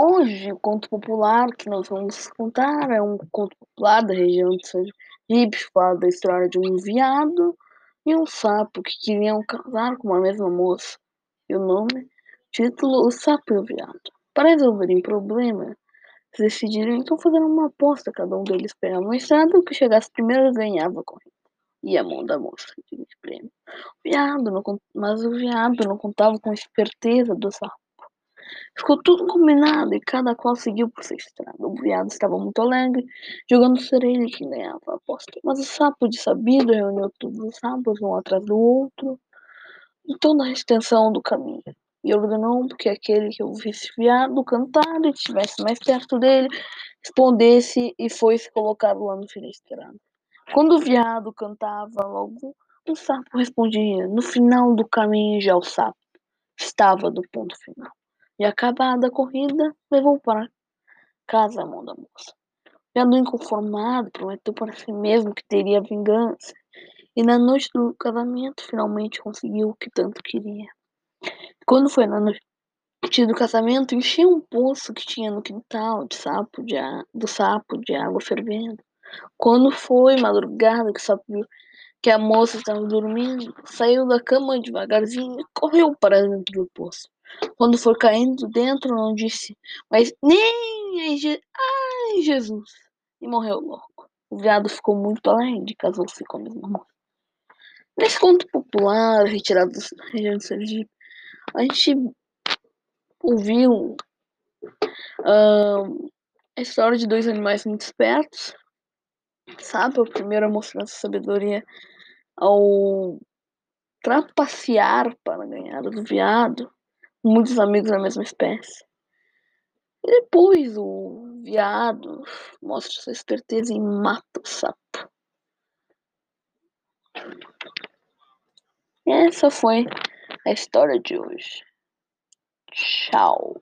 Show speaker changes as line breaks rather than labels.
Hoje, o conto popular que nós vamos contar é um conto popular da região de Sergipe, fala da história de um veado e um sapo que queriam casar com uma mesma moça. E o nome? Título: O Sapo e o Veado. Para resolverem o problema, decidiram então fazer uma aposta. Cada um deles pegava uma estrada, o que chegasse primeiro ganhava a corrida. E a mão da moça de prêmio. O veado não, mas o veado não contava com a esperteza do sapo Ficou tudo combinado e cada qual seguiu por sua estrada. O veado estava muito alegre, jogando ser ele quem ganhava a aposta. Mas o sapo de sabido reuniu todos os sapos um atrás do outro, em toda a extensão do caminho. E ordenou que aquele que ouvisse o veado cantar e estivesse mais perto dele, respondesse e foi se colocar lá no fim da estrada. Quando o veado cantava logo, o sapo respondia. No final do caminho já o sapo estava do ponto final. E acabada a corrida, levou para casa a mão da moça. Vendo inconformado, prometeu para si mesmo que teria vingança. E na noite do casamento, finalmente conseguiu o que tanto queria. Quando foi na noite do casamento, encheu um poço que tinha no quintal de sapo de do sapo de água fervendo. Quando foi madrugada que viu que a moça estava dormindo, saiu da cama devagarzinho e correu para dentro do poço. Quando for caindo dentro, não disse, mas nem Je ai Jesus! E morreu logo. O veado ficou muito alegre, casou-se com a mesma moça. Nesse conto popular, retirado da região de Sergipe, a gente ouviu a história de dois animais muito espertos. Sabe, o primeiro a mostrar sua sabedoria ao trapacear para ganhar o veado muitos amigos da mesma espécie. E depois o viado mostra sua esperteza e mata o sapo. E essa foi a história de hoje. Tchau.